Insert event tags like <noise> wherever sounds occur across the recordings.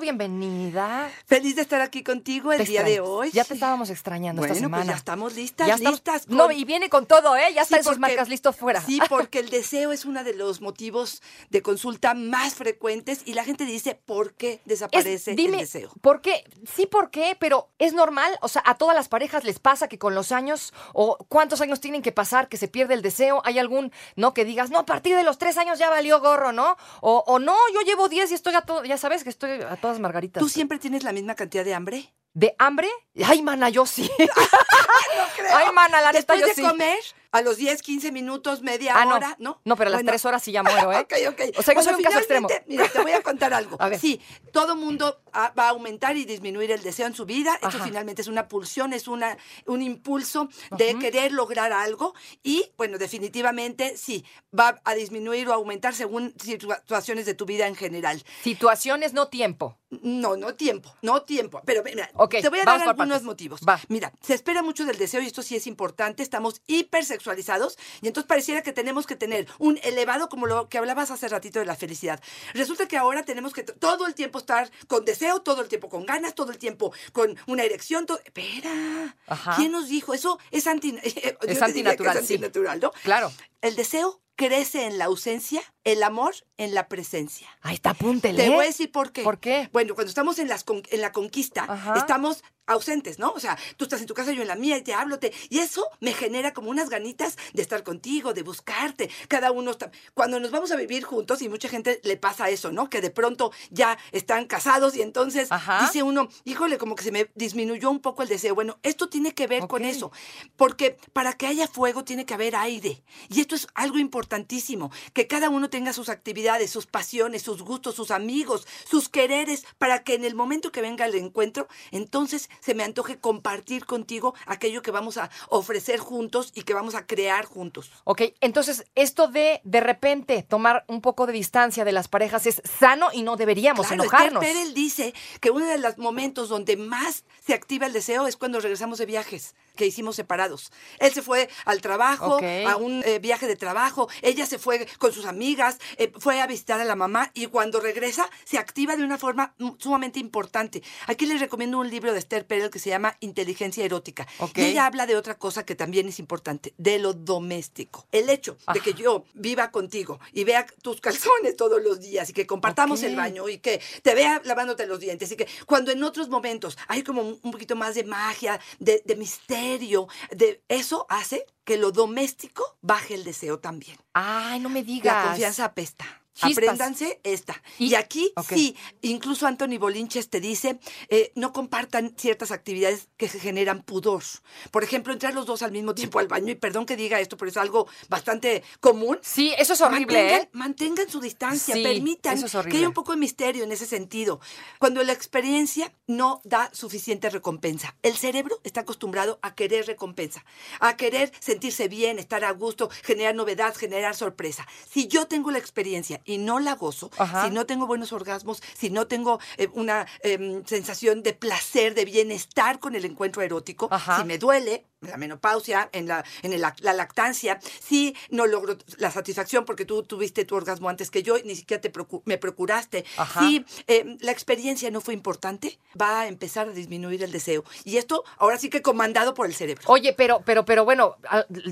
Bienvenida. Feliz de estar aquí contigo el Te día de hoy. Ya te estábamos extrañando bueno, esta semana. pues ya estamos listas, Ya estamos- listas. No, y viene con todo, ¿eh? Ya Sí, está en sus marcas listos fuera. Sí, porque el deseo es uno de los motivos de consulta más frecuentes y la gente dice, ¿por qué Es- desaparece dime, el deseo? ¿por qué? Sí, ¿por qué? Pero es normal, o sea, a todas las parejas les pasa que con los años, o cuántos años tienen que pasar que se pierde el deseo, hay algún, ¿no? Que digas, no, a partir de los tres años ya valió gorro, ¿no? O, o no, yo llevo diez y estoy a todo, ya sabes que estoy a todas margaritas. ¿Tú siempre tienes la misma cantidad de hambre? ¿De hambre? Ay, mana, yo sí. <laughs> Ay, mana, la neta, Después yo de sí. comer, a los 10, 15 minutos, media Ah, hora, ¿no? No, pero a las Bueno, tres horas sí ya muero, ¿eh? <laughs> ok, ok. O sea, soy Bueno, un caso extremo. Mira, te voy a contar algo. <laughs> A ver. Sí, todo mundo ah, va a aumentar y disminuir el deseo en su vida. Esto Ajá. finalmente es una pulsión, es una, un impulso de querer lograr algo. Y, bueno, definitivamente sí, va a disminuir o aumentar según situaciones de tu vida en general. Situaciones, no tiempo. No, no tiempo, no tiempo. Pero mira, Ok, te voy a dar algunos partes. motivos. Va. Mira, se espera mucho del deseo y esto sí es importante. Estamos hipersexualizados y entonces pareciera que tenemos que tener un elevado, como lo que hablabas hace ratito de la felicidad. Resulta que ahora tenemos que todo el tiempo estar con deseo, todo el tiempo con ganas, todo el tiempo con una erección. todo- Espera, Ajá. ¿quién nos dijo? Eso es, anti... <laughs> sí. antinatural, ¿no? Claro. El deseo crece en la ausencia, el amor en la presencia. Ahí está, apúntele. Te voy a decir por qué. ¿Por qué? Bueno, cuando estamos en, las con- en la conquista, Ajá. estamos ausentes, ¿no? O sea, tú estás en tu casa, yo en la mía, y te hablo, te... y eso me genera como unas ganitas de estar contigo, de buscarte. Cada uno está... Cuando nos vamos a vivir juntos, y mucha gente le pasa eso, ¿no? Que de pronto ya están casados y entonces Ajá. dice uno, híjole, como que se me disminuyó un poco el deseo. Bueno, esto tiene que ver con eso, porque para que haya fuego tiene que haber aire. Y esto es algo importantísimo, que cada uno tenga sus actividades, sus pasiones, sus gustos, sus amigos, sus quereres, para que en el momento que venga el encuentro, entonces se me antoje compartir contigo aquello que vamos a ofrecer juntos y que vamos a crear juntos. Ok, entonces esto de de repente tomar un poco de distancia de las parejas es sano y no deberíamos Claro, enojarnos. Esther Perel dice que uno de los momentos donde más se activa el deseo es cuando regresamos de viajes que hicimos separados. Él se fue al trabajo, a un eh, viaje de trabajo, ella se fue con sus amigas, eh, fue a visitar a la mamá y cuando regresa se activa de una forma sumamente importante. Aquí les recomiendo un libro de Esther Perel que se llama Inteligencia Erótica. Y ella habla de otra cosa que también es importante, de lo doméstico. El hecho de que yo viva contigo y vea tus calzones todos los días y que compartamos el baño y que te vea lavándote los dientes y que cuando en otros momentos hay como un un poquito más de magia, de, de misterio, de eso hace que lo doméstico baje el deseo también. Ay, no me digas. La confianza apesta. Chispas. Apréndanse esta. Y- Y, aquí ok. sí, incluso Anthony Bolinches te dice, eh, no compartan ciertas actividades que generan pudor. Por ejemplo, entrar los dos al mismo tiempo al baño, y perdón que diga esto, pero es algo bastante común. Sí, eso es horrible, mantengan, ¿eh? mantengan su distancia, Sí, permitan eso es que haya un poco de misterio en ese sentido. Cuando la experiencia no da suficiente recompensa, el cerebro está acostumbrado a querer recompensa, a querer sentirse bien, estar a gusto, generar novedad, generar sorpresa. Si yo tengo la experiencia y no la gozo, Ajá. si no tengo buenos orgasmos, si no tengo eh, una em, sensación de placer, de bienestar con el encuentro erótico, Ajá. si me duele, la menopausia, en la, en la lactancia, si no logro la satisfacción porque tú tuviste tu orgasmo antes que yo y ni siquiera te procu- me procuraste, Ajá. eh, la experiencia no fue importante, va a empezar a disminuir el deseo. Y esto ahora sí que comandado por el cerebro. Oye, pero, pero, pero bueno,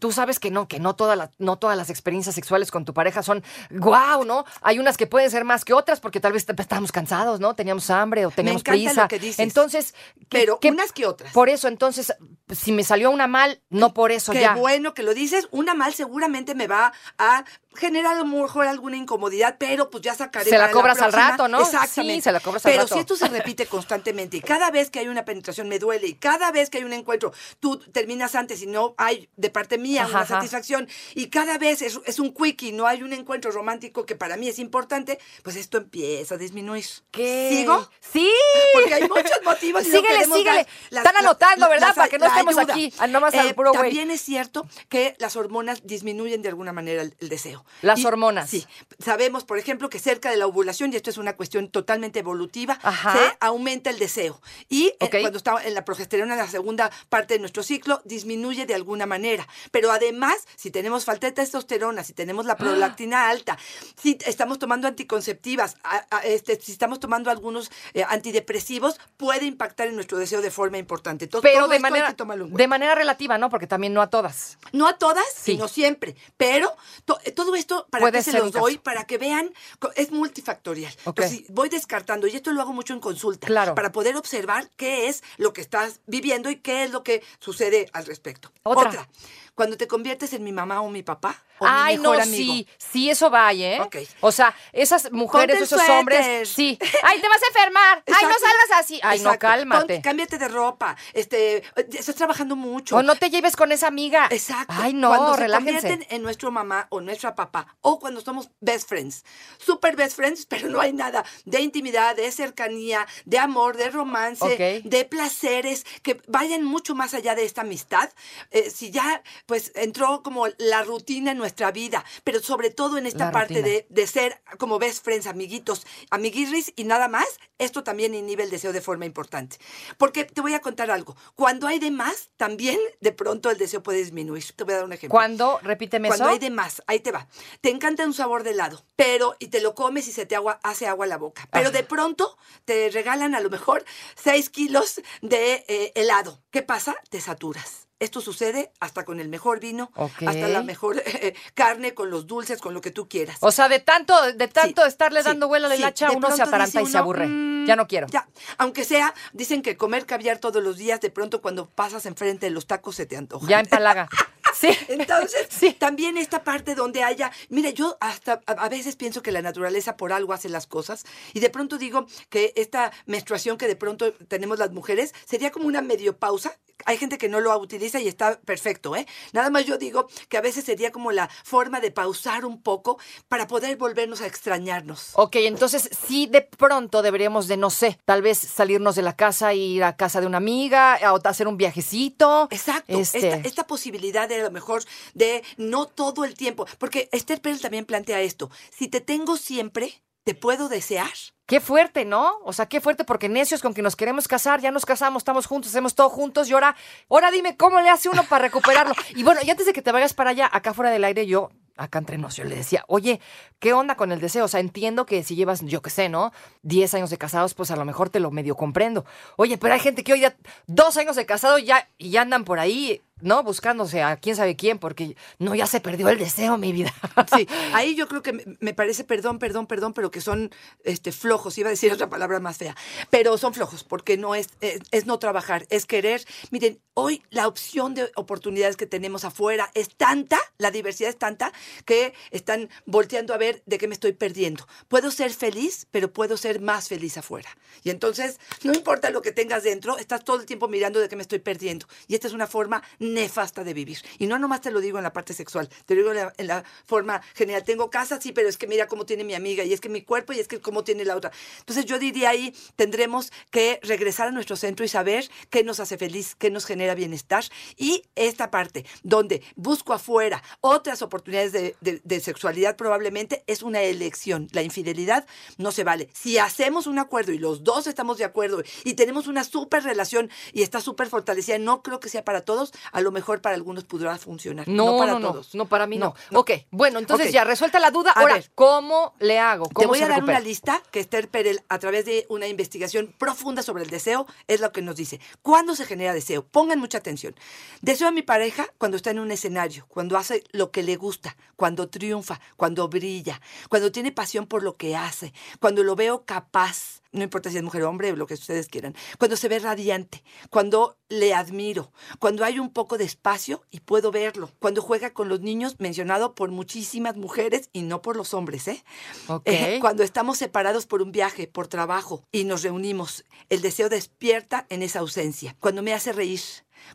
tú sabes que no, que no todas las, no todas las experiencias sexuales con tu pareja son guau, ¿no? Hay unas que pueden ser más que otras porque tal vez estábamos cansados, ¿no? Teníamos hambre o teníamos encanta prisa. lo que dices. Entonces, ¿qué- Pero qué- unas que otras. Por eso, entonces, si me salió una mal, no por eso Qué ya. bueno que lo dices. Una mal seguramente me va a genera a lo mejor alguna incomodidad, pero pues ya sacaré. Se la cobras al rato, ¿no? Exactamente. Sí, se la cobras al pero rato. si esto se repite constantemente y cada vez que hay una penetración me duele y cada vez que hay un encuentro tú terminas antes y no hay de parte mía Ajá, una ajá. satisfacción y cada vez es, es un quickie, no hay un encuentro romántico que para mí es importante, pues esto empieza a disminuir. ¿Qué? ¿Sigo? Sí. <laughs> Porque hay muchos motivos. y no Síguele, queremos síguele. Están anotando, ¿verdad? Para que no estemos ayuda. aquí, ah, nomás al Eh, puro güey. También es cierto que las hormonas disminuyen de alguna manera el, el deseo. Las hormonas. Sí. Sabemos, por ejemplo, que cerca de la ovulación, y esto es una cuestión totalmente evolutiva, Ajá. se aumenta el deseo. Y eh, cuando está en la progesterona, en la segunda parte de nuestro ciclo, disminuye de alguna manera. Pero además, si tenemos falta de testosterona, si tenemos la prolactina alta, si estamos tomando anticonceptivas, a- a- este, si estamos tomando algunos eh, antidepresivos, puede impactar en nuestro deseo de forma importante. Entonces, Pero todo de manera, de manera relativa, ¿no? Porque también no a todas. No a todas, Sí. sino siempre. Pero to- eh, todo esto, ¿para qué se los doy? Para que vean, es multifactorial. Ok. Entonces, voy descartando, y esto lo hago mucho en consulta, Claro. para poder observar qué es lo que estás viviendo y qué es lo que sucede al respecto. Otra. cuando te conviertes en mi mamá o mi papá, o Ay, mi mejor no, amigo. sí, sí, eso vaya, ¿eh? Ok. O sea, esas mujeres, esos suéter. hombres, sí. Ay, te vas a enfermar. Ay, no salgas así. Ay, no, cálmate. Cámbiate de ropa. Este, estás trabajando mucho. O no te lleves con esa amiga. Exacto. Ay, no, cuando se relájense. convierten en nuestro mamá o nuestra papá, o cuando somos best friends, super best friends, pero no hay nada de intimidad, de cercanía, de amor, de romance, Ok. de placeres que vayan mucho más allá de esta amistad. Eh, si ya, pues, entró como la rutina en nuestra vida, pero sobre todo en esta La parte de, de ser como best friends, amiguitos, amiguirris y nada más, esto también inhibe el deseo de forma importante. Porque te voy a contar algo. Cuando hay de más, también de pronto el deseo puede disminuir. Te voy a dar un ejemplo. Cuando, repíteme Cuando eso. hay de más, ahí te va. Te encanta un sabor de helado, pero y te lo comes y se te agua, hace agua la boca. Pero Ajá. de pronto te regalan a lo mejor 6 kilos de eh, helado. ¿Qué pasa? Te saturas. Esto sucede hasta con el mejor vino, hasta la mejor <laughs> eh, carne, con los dulces, con lo que tú quieras. O sea, de tanto, de tanto Sí, estarle sí, dando vuelo a la sí. hilacha, De uno se dice y se aburre. "Mm, ya no quiero. Ya, aunque sea, dicen que comer caviar todos los días, de pronto cuando pasas enfrente de los tacos se te antoja. Ya empalaga. <laughs> <laughs> Sí. Entonces, Sí. también esta parte donde haya, mira, yo hasta a, a veces pienso que la naturaleza por algo hace las cosas y de pronto digo que esta menstruación que de pronto tenemos las mujeres sería como una medio pausa. Hay gente que no lo utiliza y está perfecto, ¿eh? Nada más yo digo que a veces sería como la forma de pausar un poco para poder volvernos a extrañarnos. Ok, entonces sí de pronto deberíamos de, no sé, tal vez salirnos de la casa, ir a casa de una amiga, a hacer un viajecito. Exacto, Este, esta, esta posibilidad de a lo mejor de no todo el tiempo, porque Esther Perel también plantea esto, si te tengo siempre, ¿te puedo desear? Qué fuerte, ¿no? O sea, qué fuerte, porque necios con que nos queremos casar, ya nos casamos, estamos juntos, hacemos todo juntos y ahora, ahora dime cómo le hace uno para recuperarlo. Y bueno, y antes de que te vayas para allá, acá fuera del aire, yo, acá entre nos, yo le decía, oye, ¿qué onda con el deseo? O sea, entiendo que si llevas, yo qué sé, ¿no? 10 años de casados, pues a lo mejor te lo medio comprendo. Oye, pero hay gente que hoy ya dos años de casado ya, y ya andan por ahí, ¿no? Buscándose a quién sabe quién, porque no, ya se perdió el deseo, mi vida. <laughs> Sí, ahí yo creo que me, parece, perdón, perdón, perdón, pero que son este, flojos, iba a decir otra palabra más fea, pero son flojos porque no es, es no trabajar, es querer. Miren, hoy la opción de oportunidades que tenemos afuera es tanta, la diversidad es tanta, que están volteando a ver de qué me estoy perdiendo. Puedo ser feliz, pero puedo ser más feliz afuera. Y entonces, no importa lo que tengas dentro, estás todo el tiempo mirando de qué me estoy perdiendo. Y esta es una forma nefasta de vivir. Y no nomás te lo digo en la parte sexual, te lo digo en la, forma general. Tengo casa, sí, pero es que mira cómo tiene mi amiga, y es que mi cuerpo, y es que cómo tiene la otra. Entonces yo diría ahí, tendremos que regresar a nuestro centro y saber qué nos hace feliz, qué nos genera bienestar. Y esta parte, donde busco afuera otras oportunidades de, de- de sexualidad, probablemente es una elección. La infidelidad no se vale. Si hacemos un acuerdo y los dos estamos de acuerdo y tenemos una súper relación y está súper fortalecida, no creo que sea para todos, a lo mejor para algunos podrá funcionar. No, No, para no, todos. no, para mí no. Ok, bueno, entonces ya resuelta la duda. Ahora, ver. ¿cómo le hago? ¿Cómo Te voy se a dar recupera? una lista que Esther Perel, a través de una investigación profunda sobre el deseo, es lo que nos dice. ¿Cuándo se genera deseo? Pongan mucha atención. Deseo a mi pareja cuando está en un escenario, cuando hace lo que le gusta, cuando triunfa, cuando brilla, cuando tiene pasión por lo que hace, cuando lo veo capaz, no importa si es mujer o hombre, lo que ustedes quieran, cuando se ve radiante, cuando le admiro, cuando hay un poco de espacio y puedo verlo, cuando juega con los niños, mencionado por muchísimas mujeres y no por los hombres, ¿eh? Ok. Eh, cuando estamos separados por un viaje, por trabajo y nos reunimos, el deseo despierta en esa ausencia, cuando me hace reír,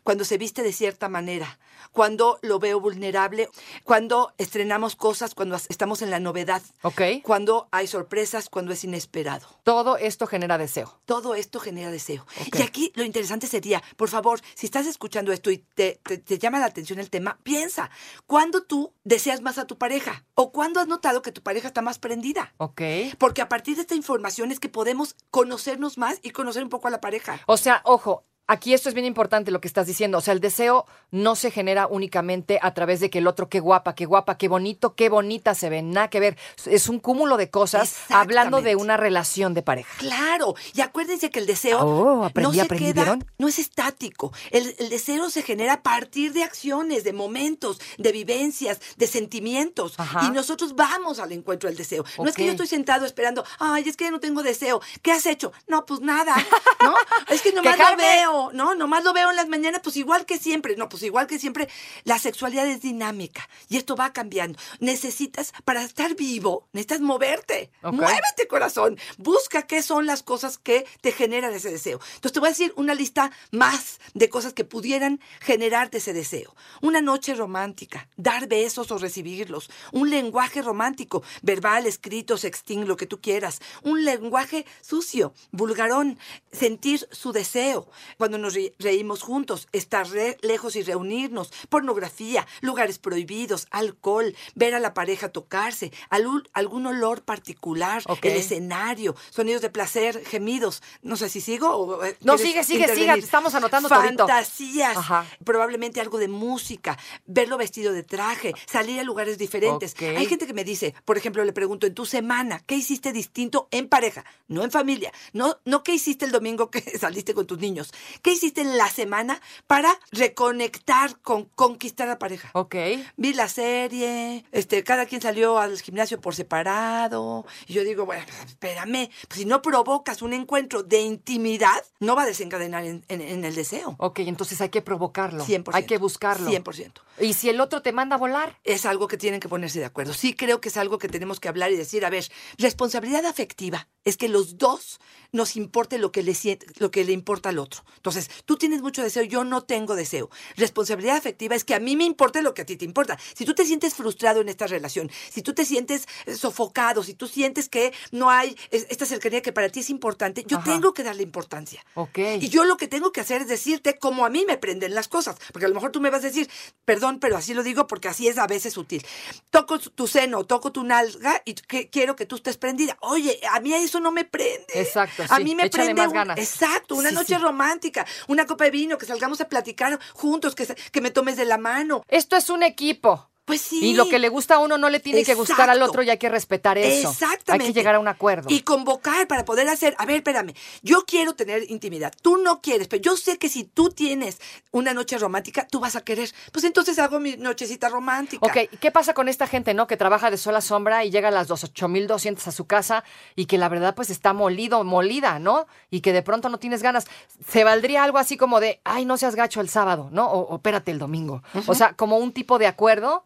cuando se viste de cierta manera, cuando lo veo vulnerable, cuando estrenamos cosas, cuando estamos en la novedad, Ok. cuando hay sorpresas, cuando es inesperado. Todo esto genera deseo. Todo esto genera deseo. Y aquí lo interesante sería, por favor, si estás escuchando esto y te, te- te llama la atención el tema, piensa, ¿cuándo tú deseas más a tu pareja? ¿O cuándo has notado que tu pareja está más prendida? Ok. Porque a partir de esta información es que podemos conocernos más y conocer un poco a la pareja. O sea, ojo, aquí esto es bien importante lo que estás diciendo. O sea, el deseo no se genera únicamente a través de que el otro, qué guapa, qué guapa, qué bonito, qué bonita se ve. Nada que ver. Es un cúmulo de cosas hablando de una relación de pareja. Claro, y acuérdense que el deseo Oh, aprendí, no se aprendí, queda, ¿vieron? no es estático. El, el deseo se genera a partir de acciones, de momentos, de vivencias, de sentimientos. Ajá. Y nosotros vamos al encuentro del deseo. No es que yo estoy sentado esperando, ay, es que ya no tengo deseo. ¿Qué has hecho? No, pues nada, <laughs> ¿no? Es que nomás lo Quejarme. Veo, ¿no? Nomás lo veo en las mañanas, pues igual que siempre. No, pues igual que siempre, la sexualidad es dinámica y esto va cambiando. Necesitas, para estar vivo, necesitas moverte. Muévete, corazón. Busca qué son las cosas que te generan ese deseo. Entonces te voy a decir una lista más de cosas que pudieran generarte ese deseo. Una noche romántica, dar besos o recibirlos, un lenguaje romántico, verbal, escrito, sexting, lo que tú quieras, un lenguaje sucio, vulgarón, sentir su deseo. Cuando nos re- reímos juntos, estar re- lejos y reunirnos, pornografía, lugares prohibidos, alcohol, ver a la pareja tocarse, algún, olor particular, el escenario, sonidos de placer, gemidos. No sé si sigo o eh, No, sigue, sigue, intervenir? siga, estamos anotando. Fantasías, Ajá. probablemente algo de música, verlo vestido de traje, salir a lugares diferentes. Hay gente que me dice, por ejemplo, le pregunto, en tu semana, ¿qué hiciste distinto en pareja? No en familia. No, no qué hiciste el domingo que <laughs> saliste con tus niños. ¿Qué hiciste en la semana para reconectar con conquistar a la pareja? Ok. Vi la serie, este, cada quien salió al gimnasio por separado. Y yo digo, bueno, espérame, pues si no provocas un encuentro de intimidad, no va a desencadenar en, en- en el deseo. Ok, entonces hay que provocarlo. 100%. Hay que buscarlo. 100%. Y si el otro te manda a volar. Es algo que tienen que ponerse de acuerdo. Sí creo que es algo que tenemos que hablar y decir, a ver, responsabilidad afectiva es que los dos nos importe lo que le, lo que le importa al otro. Entonces, tú tienes mucho deseo, yo no tengo deseo. Responsabilidad afectiva es que a mí me importe lo que a ti te importa. Si tú te sientes frustrado en esta relación, si tú te sientes eh, sofocado, si tú sientes que no hay es- esta cercanía que para ti es importante, yo Ajá. tengo que darle importancia. Ok. Y yo lo que tengo que hacer es decirte cómo a mí me prenden las cosas. Porque a lo mejor tú me vas a decir, perdón, pero así lo digo porque así es a veces útil. Toco tu seno, toco tu nalga y que- quiero que tú estés prendida. Oye, a mí eso no me prende. Exacto, A mí me Échale prende. más un- ganas. Exacto, una Sí, noche sí. romántica, una copa de vino, que salgamos a platicar juntos, que, que me tomes de la mano. Esto es un equipo. Pues sí. Y lo que le gusta a uno no le tiene que gustar al otro y hay que respetar eso. Exactamente. Hay que llegar a un acuerdo. Y convocar para poder hacer, a ver, espérame, yo quiero tener intimidad, tú no quieres, pero yo sé que si tú tienes una noche romántica, tú vas a querer. Pues entonces hago mi nochecita romántica. Ok, ¿y ¿qué pasa con esta gente, no? Que trabaja de sol a sombra y llega a las 8200 a su casa y que la verdad pues está molido, molida, ¿no? Y que de pronto no tienes ganas. Se valdría algo así como de, ay, no seas gacho el sábado, ¿no? O, o espérate el domingo. O sea, como un tipo de acuerdo.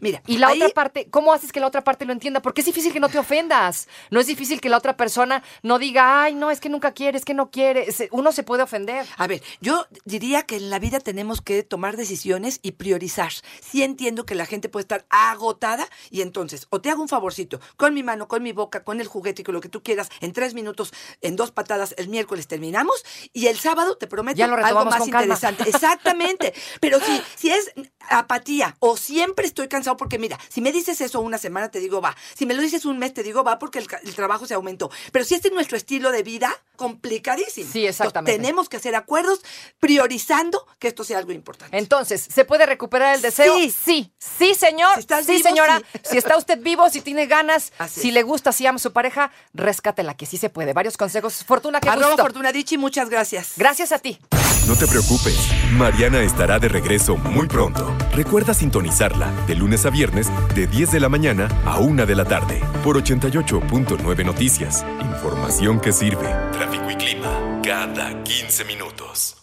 Mira, Y la ahí- otra parte, ¿cómo haces que la otra parte lo entienda? Porque es difícil que no te ofendas. No es difícil que la otra persona no diga, ay, no, es que nunca quiere, es que no quiere. Uno se puede ofender. A ver, yo diría que en la vida tenemos que tomar decisiones y priorizar. Sí entiendo que la gente puede estar agotada y entonces o te hago un favorcito con mi mano, con mi boca, con el juguete y con lo que tú quieras en tres minutos, en dos patadas, el miércoles terminamos y el sábado te prometo Ya lo algo más interesante. Exactamente. <laughs> Pero si, si es apatía o siempre estoy cansado porque mira, si me dices eso una semana te digo va, si me lo dices un mes te digo va porque el, trabajo se aumentó. Pero si este es nuestro estilo de vida, complicadísimo. Sí, exactamente. Entonces, tenemos que hacer acuerdos priorizando que esto sea algo importante. Entonces, ¿se puede recuperar el deseo? Sí. sí, sí, señor. Si estás sí, vivo, señora. sí. Si está usted vivo, si tiene ganas, Así si es. le gusta, si ama a su pareja, rescátela, que sí se puede. Varios consejos. Fortuna, Arroba gusto. Fortunadichi, muchas gracias. Gracias a ti. No te preocupes, Mariana estará de regreso muy pronto. Recuerda sintonizarla de lunes a viernes de 10 de la mañana a 1 de la tarde por 88.9 Noticias. Información que sirve. Tráfico y clima cada 15 minutos.